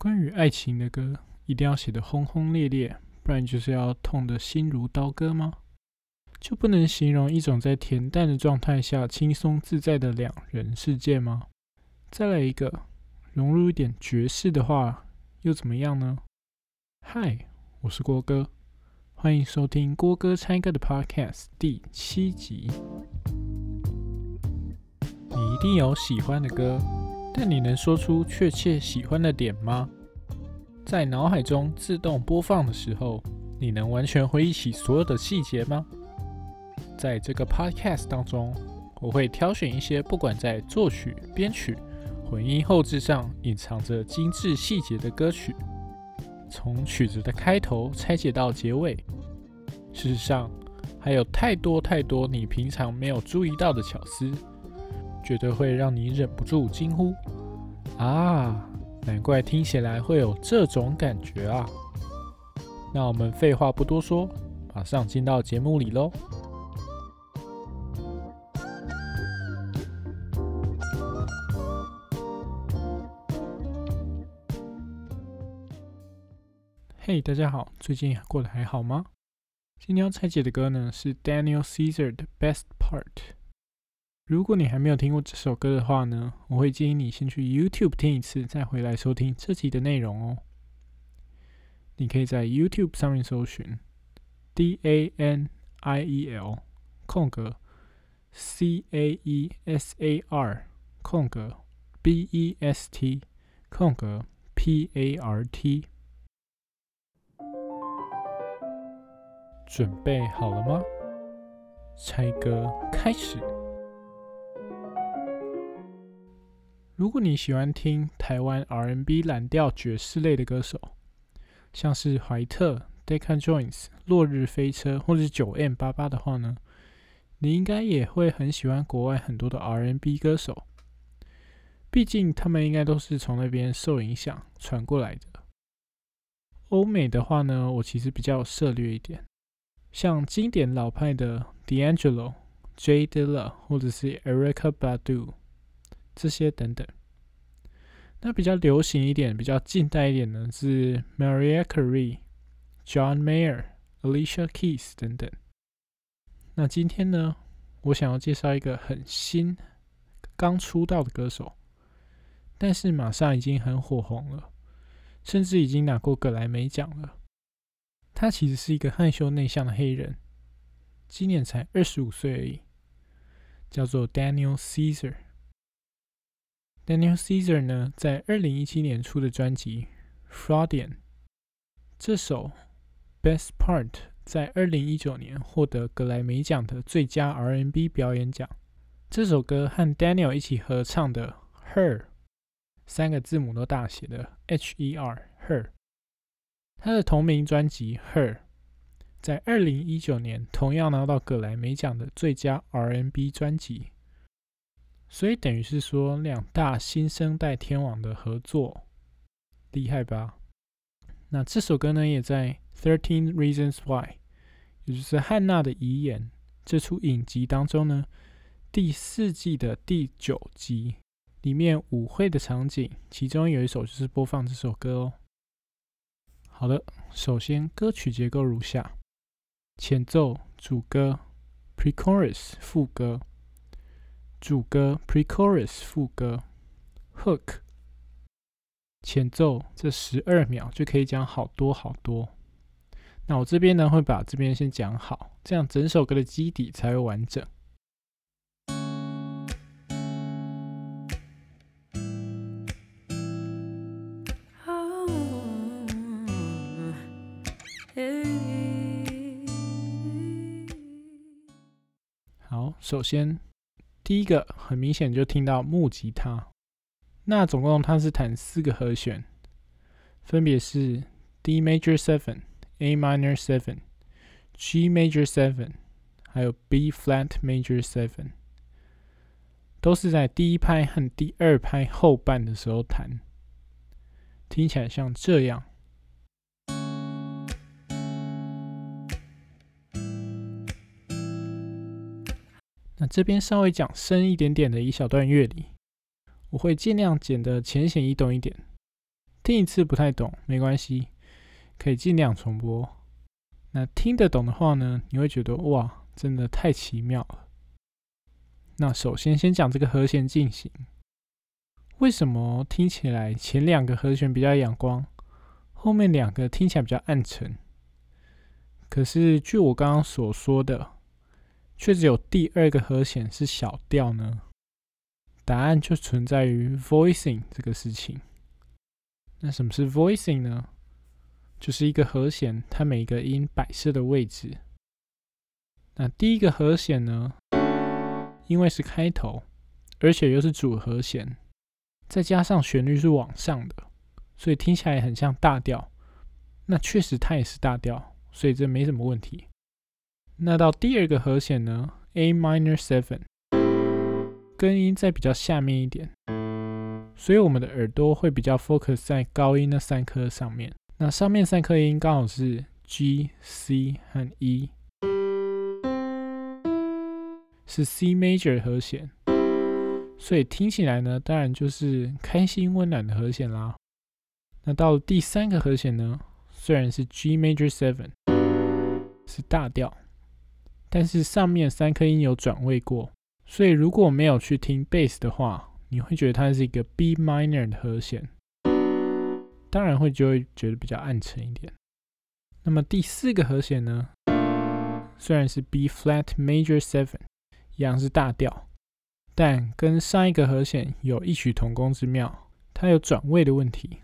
关于爱情的歌，一定要写得轰轰烈烈，不然就是要痛得心如刀割吗？就不能形容一种在恬淡的状态下轻松自在的两人世界吗？再来一个，融入一点爵士的话，又怎么样呢？嗨，我是郭哥，欢迎收听郭哥猜歌的 Podcast 第七集。你一定有喜欢的歌。但你能说出确切喜欢的点吗？在脑海中自动播放的时候，你能完全回忆起所有的细节吗？在这个 podcast 当中，我会挑选一些不管在作曲、编曲、混音、后置上隐藏着精致细节的歌曲，从曲子的开头拆解到结尾。事实上，还有太多太多你平常没有注意到的巧思。绝对会让你忍不住惊呼啊！难怪听起来会有这种感觉啊！那我们废话不多说，马上进到节目里喽。嘿，大家好，最近过得还好吗？今天要拆解的歌呢是 Daniel Caesar 的 Best Part。如果你还没有听过这首歌的话呢，我会建议你先去 YouTube 听一次，再回来收听这集的内容哦。你可以在 YouTube 上面搜寻 D A N I E L 空格 C A E S A R 空格 B E S T 空格 P A R T。准备好了吗？猜歌开始。如果你喜欢听台湾 R N B 蓝调爵士类的歌手，像是怀特、Decca Jones、落日飞车或者是九 M 八八的话呢，你应该也会很喜欢国外很多的 R N B 歌手。毕竟他们应该都是从那边受影响传过来的。欧美的话呢，我其实比较涉略一点，像经典老派的 D'Angelo、J Dilla 或者是 Erica Badu。这些等等，那比较流行一点、比较近代一点的是 Mariah Carey、John Mayer、Alicia Keys 等等。那今天呢，我想要介绍一个很新、刚出道的歌手，但是马上已经很火红了，甚至已经拿过格莱美奖了。他其实是一个害羞内向的黑人，今年才二十五岁而已，叫做 Daniel Caesar。Daniel Caesar 呢，在二零一七年出的专辑《Fraudian》这首《Best Part》在二零一九年获得格莱美奖的最佳 R&B 表演奖。这首歌和 Daniel 一起合唱的《Her》三个字母都大写的 H-E-R Her，他的同名专辑《Her》在二零一九年同样拿到格莱美奖的最佳 R&B 专辑。所以等于是说，两大新生代天王的合作，厉害吧？那这首歌呢，也在《Thirteen Reasons Why》，也就是《汉娜的遗言》这出影集当中呢，第四季的第九集里面舞会的场景，其中有一首就是播放这首歌哦。好的，首先歌曲结构如下：前奏、主歌、Pre-chorus 副歌。主歌 （Pre-chorus） 副歌 （Hook） 前奏，这十二秒就可以讲好多好多。那我这边呢，会把这边先讲好，这样整首歌的基底才会完整。好，首先。第一个很明显就听到木吉他，那总共它是弹四个和弦，分别是 D major seven、A minor seven、G major seven，还有 B flat major seven，都是在第一拍和第二拍后半的时候弹，听起来像这样。那这边稍微讲深一点点的一小段乐理，我会尽量剪得浅显易懂一点，听一次不太懂没关系，可以尽量重播。那听得懂的话呢，你会觉得哇，真的太奇妙了。那首先先讲这个和弦进行，为什么听起来前两个和弦比较阳光，后面两个听起来比较暗沉？可是据我刚刚所说的，却只有第二个和弦是小调呢？答案就存在于 voicing 这个事情。那什么是 voicing 呢？就是一个和弦，它每个音摆设的位置。那第一个和弦呢，因为是开头，而且又是主和弦，再加上旋律是往上的，所以听起来很像大调。那确实它也是大调，所以这没什么问题。那到第二个和弦呢，A minor seven，根音在比较下面一点，所以我们的耳朵会比较 focus 在高音那三颗上面。那上面三颗音刚好是 G、C 和 E，是 C major 和弦，所以听起来呢，当然就是开心温暖的和弦啦。那到了第三个和弦呢，虽然是 G major seven，是大调，但是上面三颗音有转位过，所以如果没有去听 bass 的话，你会觉得它是一个 B minor 的和弦。当然会就会觉得比较暗沉一点。那么第四个和弦呢，虽然是 B flat major seven，一样是大调，但跟上一个和弦有异曲同工之妙，它有转位的问题，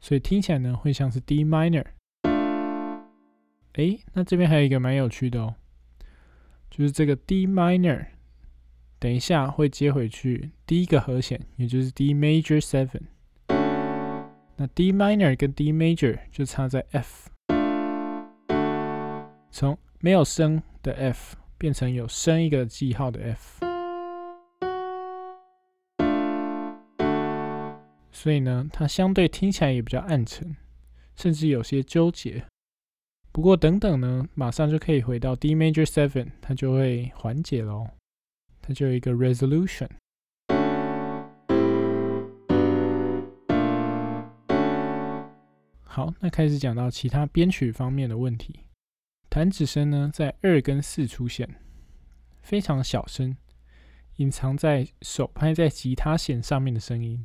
所以听起来呢会像是 D minor。哎，那这边还有一个蛮有趣的哦，就是这个 D minor，等一下会接回去第一个和弦，也就是 D major seven。那 D minor 跟 D major 就差在 F，从没有升的 F 变成有升一个记号的 F，所以呢，它相对听起来也比较暗沉，甚至有些纠结。不过等等呢，马上就可以回到 D major seven，它就会缓解喽，它就有一个 resolution。好，那开始讲到其他编曲方面的问题。弹指声呢，在二跟四出现，非常小声，隐藏在手拍在吉他弦上面的声音。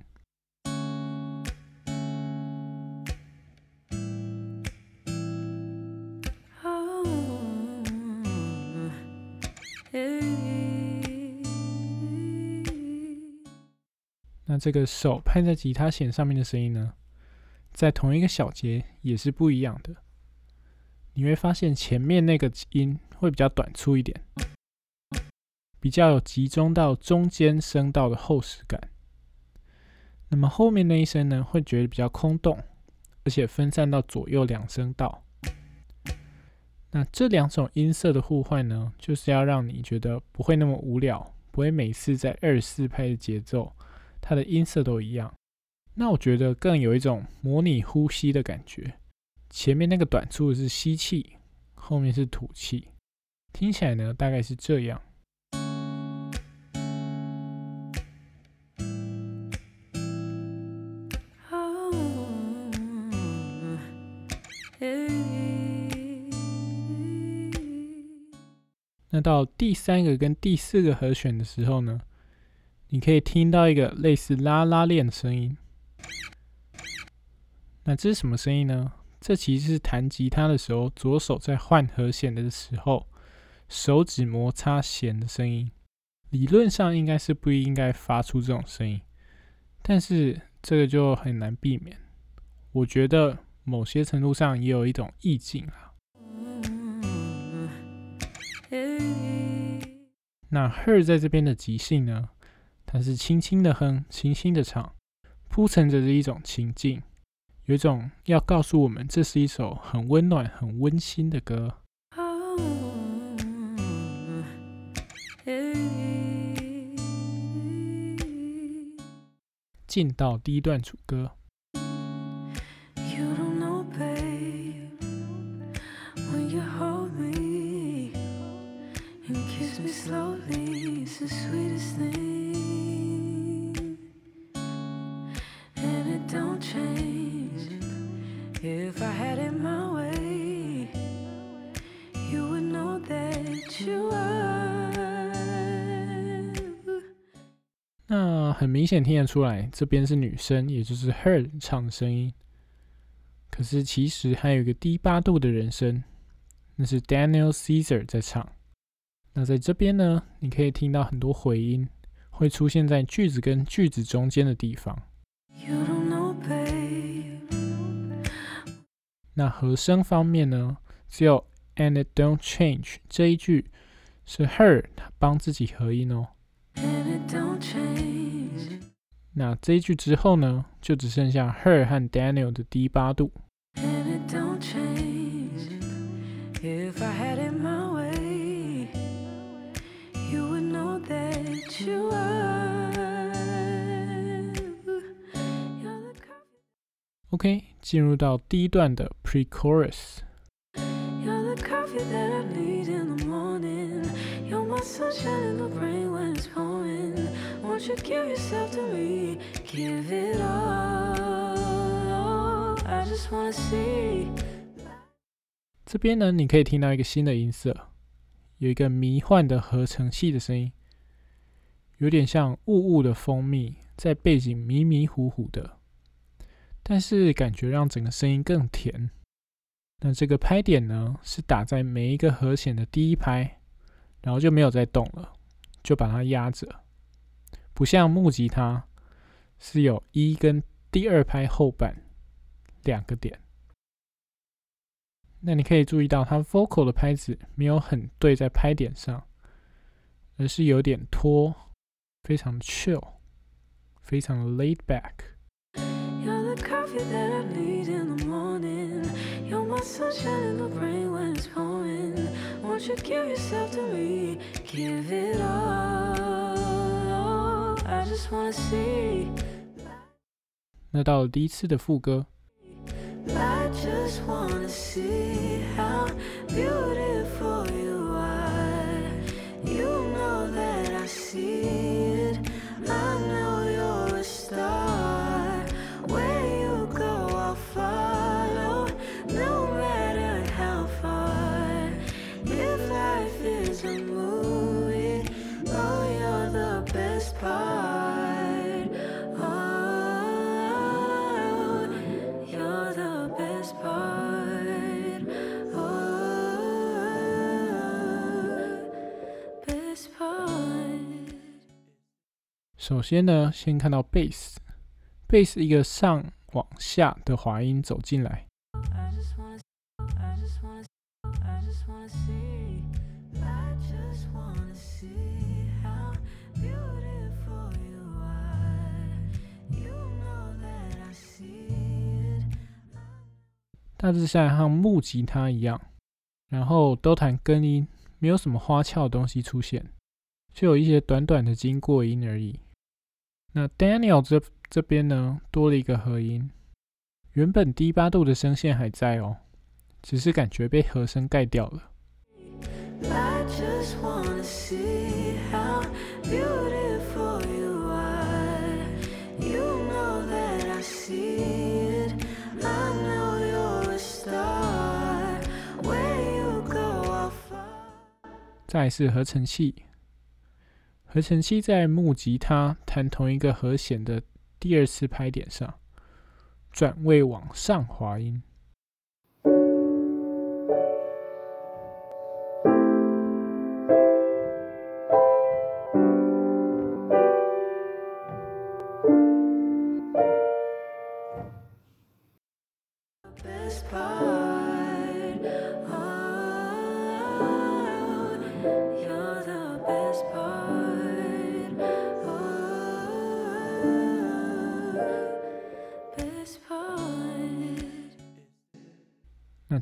那这个手拍在吉他弦上面的声音呢？在同一个小节也是不一样的，你会发现前面那个音会比较短粗一点，比较有集中到中间声道的厚实感。那么后面那一声呢，会觉得比较空洞，而且分散到左右两声道。那这两种音色的互换呢，就是要让你觉得不会那么无聊，不会每次在二四拍的节奏，它的音色都一样。那我觉得更有一种模拟呼吸的感觉，前面那个短处是吸气，后面是吐气，听起来呢大概是这样。那到第三个跟第四个和弦的时候呢，你可以听到一个类似拉拉链的声音。那这是什么声音呢？这其实是弹吉他的时候，左手在换和弦的时候，手指摩擦弦的声音。理论上应该是不应该发出这种声音，但是这个就很难避免。我觉得某些程度上也有一种意境啊。那 Her 在这边的即兴呢，它是轻轻的哼，轻轻的唱，铺陈着的一种情境。有一种要告诉我们，这是一首很温暖、很温馨的歌。进到第一段主歌。很明显听得出来，这边是女生，也就是 Her 唱的声音。可是其实还有一个低八度的人声，那是 Daniel Caesar 在唱。那在这边呢，你可以听到很多回音，会出现在句子跟句子中间的地方。那和声方面呢，只有 And it don't change 这一句是 Her 她帮自己合音哦。那这一句之后呢，就只剩下 Her 和 Daniel 的低八度。OK，进入到第一段的 Pre-chorus。Won't you give yourself to me? Give it all. I just wanna see. 这边呢，你可以听到一个新的音色，有一个迷幻的合成器的声音，有点像雾雾的蜂蜜，在背景迷迷糊糊的，但是感觉让整个声音更甜。那这个拍点呢，是打在每一个和弦的第一拍，然后就没有再动了，就把它压着。不像木吉他是有一跟第二拍后半两个点，那你可以注意到它 vocal 的拍子没有很对在拍点上，而是有点拖，非常 chill，非常 laid back。那到了第一次的副歌。首先呢，先看到 bass，bass 一个上往下的滑音走进来。大致上像木吉他一样，然后都弹根音，没有什么花俏的东西出现，就有一些短短的经过音而已。那 Daniel 这这边呢，多了一个和音，原本低八度的声线还在哦，只是感觉被和声盖掉了。再是合成器。而晨曦在木吉他弹同一个和弦的第二次拍点上，转位往上滑音。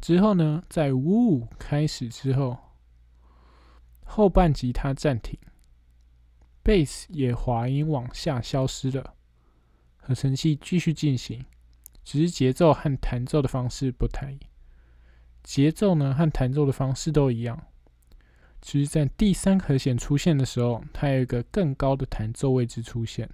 之后呢，在 Woo 开始之后，后半吉他暂停。贝斯也滑音往下消失了，合成器继续进行，只是节奏和弹奏的方式不太一样，节奏呢和弹奏的方式都一样，只是在第三和弦出现的时候，它有一个更高的弹奏位置出现。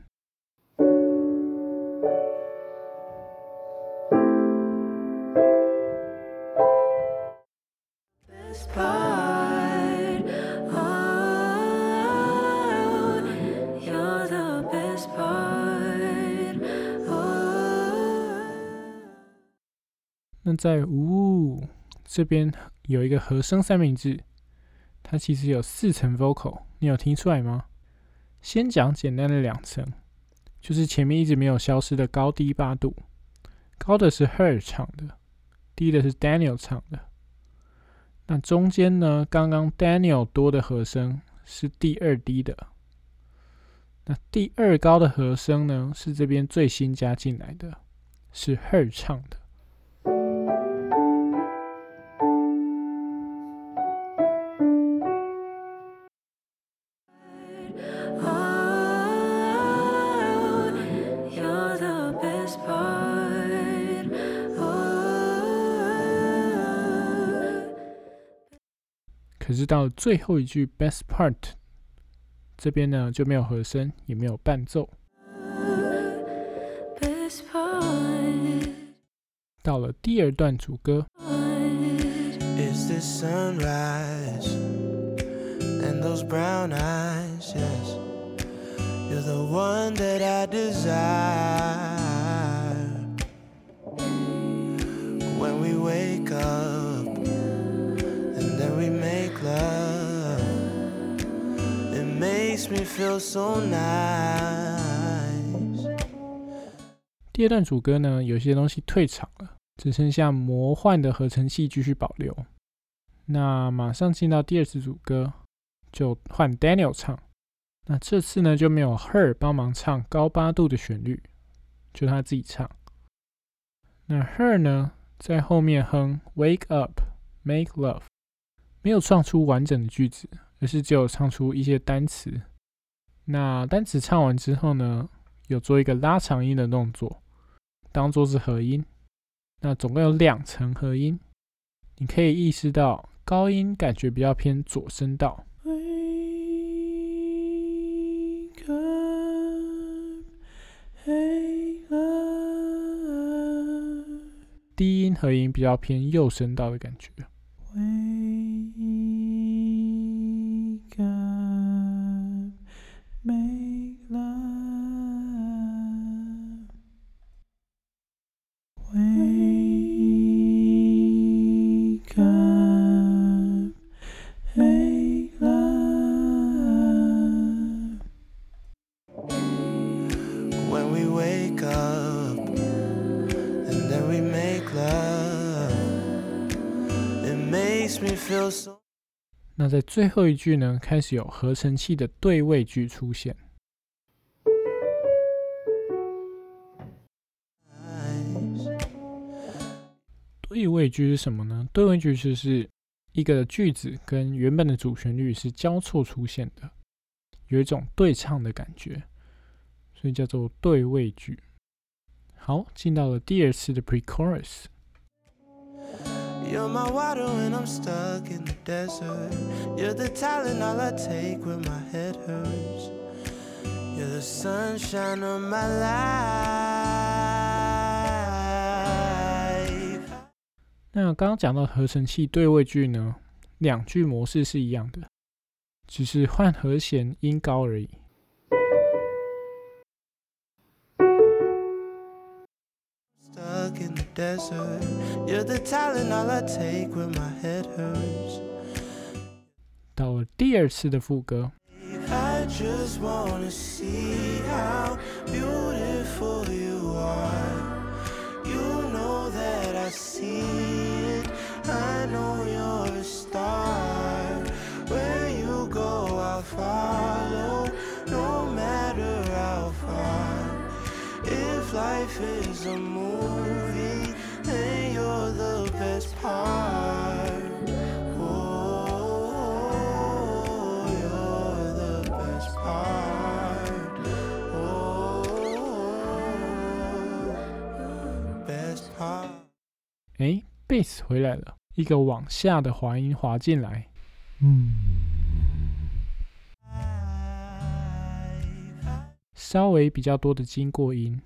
那在呜这边有一个和声三明治，它其实有四层 vocal，你有听出来吗？先讲简单的两层，就是前面一直没有消失的高低八度，高的是 Her 唱的，低的是 Daniel 唱的。那中间呢，刚刚 Daniel 多的和声是第二低的，那第二高的和声呢，是这边最新加进来的，是 Her 唱的。到最后一句 Best Part 这边呢，就没有和声，也没有伴奏。到了第二段主歌，It's the sunrise and those brown eyes, yes. You're the one that I desire. When we wake up makes me feel so nice. 第二段主歌呢，有些东西退场了，只剩下魔幻的合成器继续保留。那马上进到第二次主歌，就换 Daniel 唱。那这次呢，就没有 Her 帮忙唱高八度的旋律，就他自己唱。那 Her 呢，在后面哼 Wake up, make love，没有唱出完整的句子，而是只有唱出一些单词。那单词唱完之后呢，有做一个拉长音的动作，当做是合音。那总共有两层合音，你可以意识到高音感觉比较偏左声道.低音合音比较偏右声道的感觉。Make love. Wake up, make love. When we wake up and then we make love, it makes me feel so. 那在最后一句呢，开始有合成器的对位句出现。对位句是什么呢？对位句就是一个句子跟原本的主旋律是交错出现的，有一种对唱的感觉，所以叫做对位句。好，进到了第二次的 pre-chorus。You're my water when I'm stuck in the desert. You're the talent all I take when my head hurts. You're the sunshine of my life. 那刚刚讲到合成器对位句呢，两句模式是一样的，只是换和弦音高而已。desert. You're the talent all I take when my head hurts. 到了第二次的副歌， I just wanna see how beautiful you are. You know that I see it. I know you're a star. Where you go, I'll follow, no matter how far. If life is a movie, 哎，贝斯回来了，一个往下的滑音滑进来，嗯稍微比较多的经过音。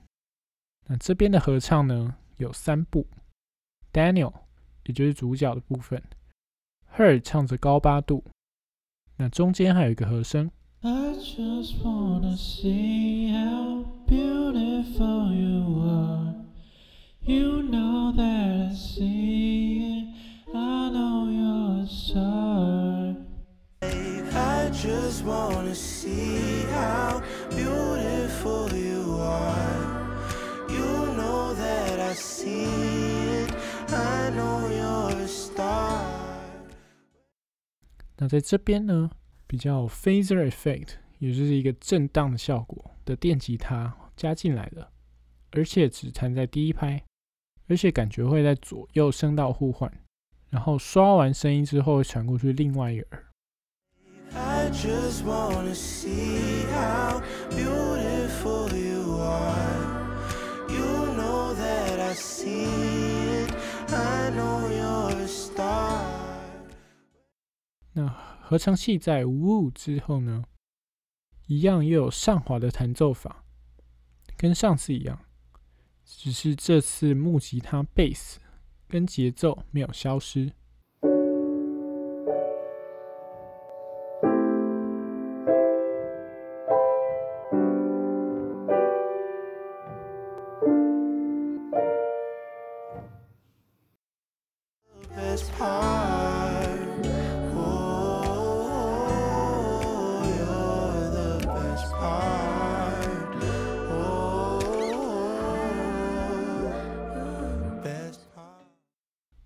那这边的合唱呢，有三部，Daniel 也就是主角的部分，Her 唱着高八度，那中间还有一个和声。I just wanna see how beautiful you are. You know that I see it. I know you're a star. I just wanna see how beautiful you are. You know that I see. 那在这边呢，比较有 phaser effect，也就是一个震荡的效果的电吉他加进来了，而且只弹在第一拍，而且感觉会在左右声道互换，然后刷完声音之后会传过去另外一个耳。I just wanna see how beautiful you are. You know that I see it. I know you're a star. 那合成器在 woo 之后呢，一样又有上滑的弹奏法，跟上次一样，只是这次木吉他 bass 跟节奏没有消失。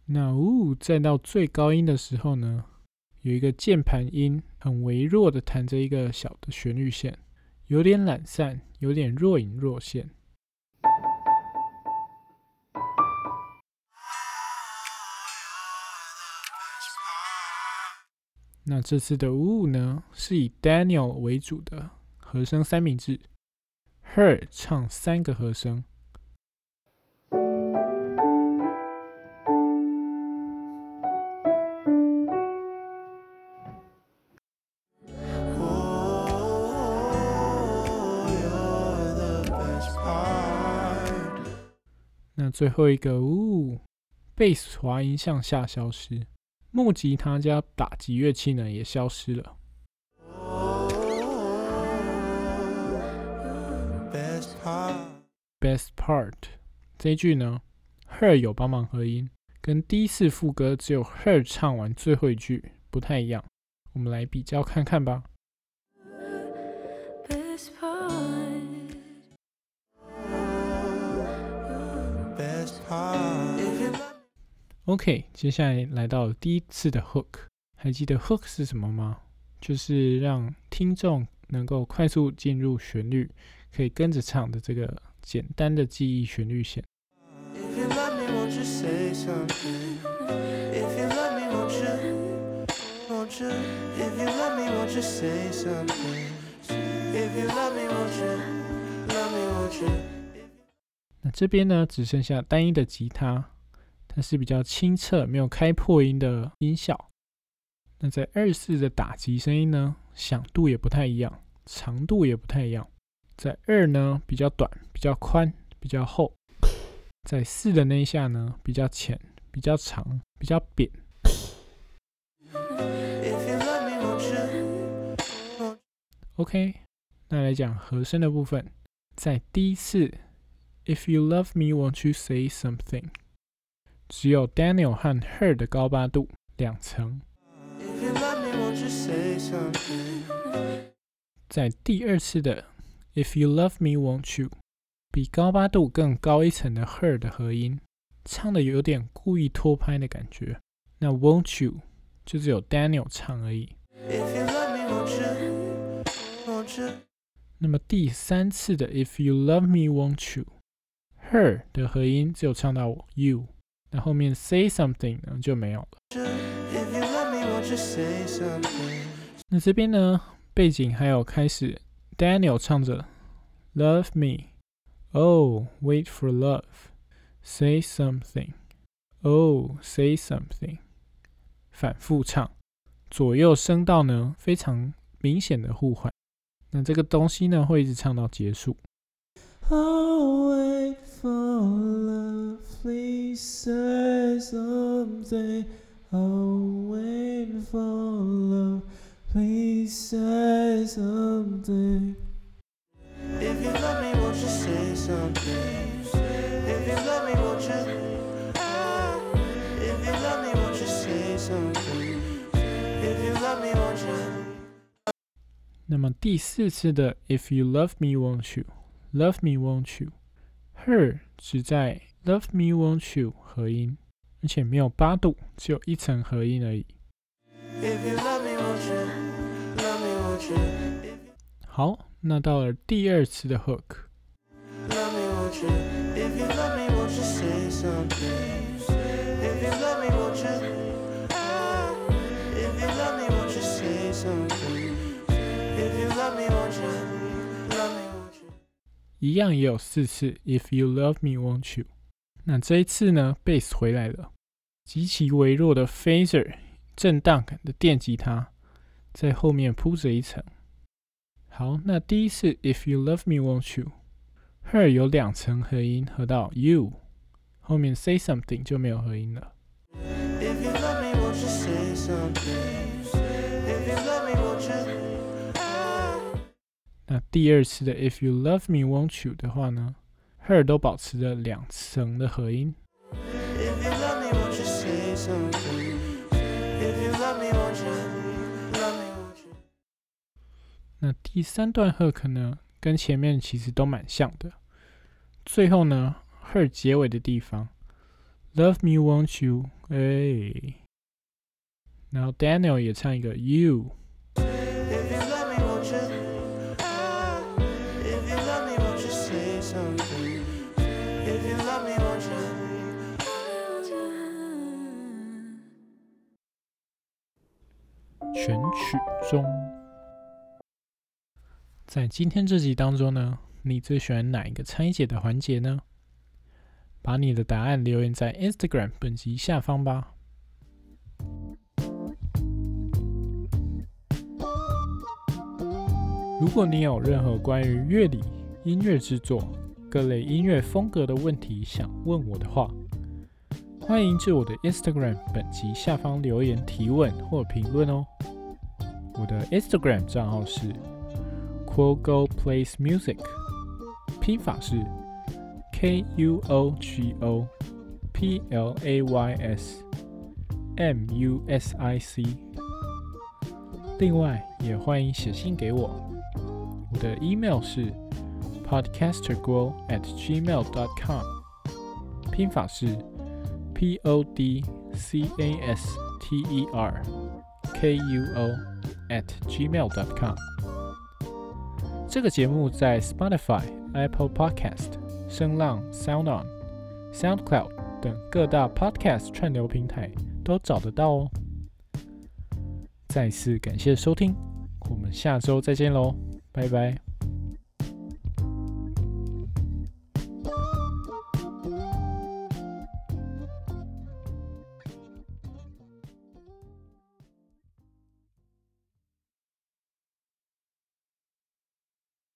那呜，再到最高音的时候呢，有一个键盘音很微弱的弹着一个小的旋律线，有点懒散，有点若隐若现。那这次的呜呢，是以 Daniel 为主的和声三明治，Her 唱三个和声。那最后一个呜，贝斯滑音向下消失，木吉他加打击乐器呢也消失了。Oh, best part. Best part 这一句呢，Her 有帮忙合音，跟第一次副歌只有 Her 唱完最后一句不太一样。我们来比较看看吧。OK，接下来来到第一次的 Hook，还记得 Hook 是什么吗？就是让听众能够快速进入旋律，可以跟着唱的这个简单的记忆旋律线。那这边呢，只剩下单一的吉他，它是比较清澈、没有开破音的音效。那在二四的打击声音呢，响度也不太一样，长度也不太一样。在二呢比较短、比较宽、比较厚；在四的那一下呢比较浅、比较长、比较扁。OK，那来讲和声的部分，在第一次 If you love me, won't you say something？只有 Daniel 和 Her 的高八度两层。在第二次的 If you love me, won't you？比高八度更高一层的 Her 的和音，唱的有点故意拖拍的感觉。那 Won't you 就只有 Daniel 唱而已。那么第三次的 If you love me, won't you？Her 的和音只有唱到 you，那后面 Say something 呢就没有了。那这边呢，背景还有开始 Daniel 唱着 Love me，Oh wait for love，Say something，Oh say something，反复唱，左右声道呢非常明显的互换。那这个东西呢会一直唱到结束。Oh wait for love, please say something. Oh wait for love. Please say something. If you love me, won't you say something? If you love me, won't you? If you love me, won't you say something? If you love me, won't you? 那么第四次的 If you love me, won't you? Love me, won't you? Her 只在 Love me, won't you 合音，而且没有八度，只有一层合音而已。 If you love me, won't you? Love me, won't you? 好，那到了第二次的 hook， Love me, won't you? If you love me, 一样也有四次 If you love me, won't you？那这一次呢，bass 回来了，极其微弱的 phaser 震荡感的电吉他在后面铺着一层。好，那第一次 If you love me, won't you？Her 有两层合音合到 you，后面 say something 就没有合音了。If you love me, won't you say something? 那第二次的 If you love me, won't you 的话呢，Her 都保持着两层的合音。If you love me, won't you say something? If you love me, won't you? Love me, won't you? 那第三段 hook 呢，跟前面其实都蛮像的。最后呢，her 结尾的地方，Love me won't you？哎，然后 Daniel 也唱一个 You，If you love me, won't you? 曲中。在今天这集当中呢，你最喜欢哪一个拆解的环节呢？把你的答案留言在 Instagram 本集下方吧。如果你有任何关于乐理、音乐制作、各类音乐风格的问题想问我的话，欢迎至我的 Instagram 本集下方留言提问或评论哦。我的 Instagram 账号是 Quogo Plays Music，拼法是 K U O G O P L A Y S M U S I C。另外，也欢迎写信给我，我的 email 是 podcasterguo at gmail dot com，拼法是 P O D C A S T E R K U O At gmail dot com。这个节目在 Spotify、Apple Podcast、声浪、SoundOn、SoundCloud 等各大 Podcast 串流平台都找得到哦。再次感谢收听，我们下周再见喽，拜拜。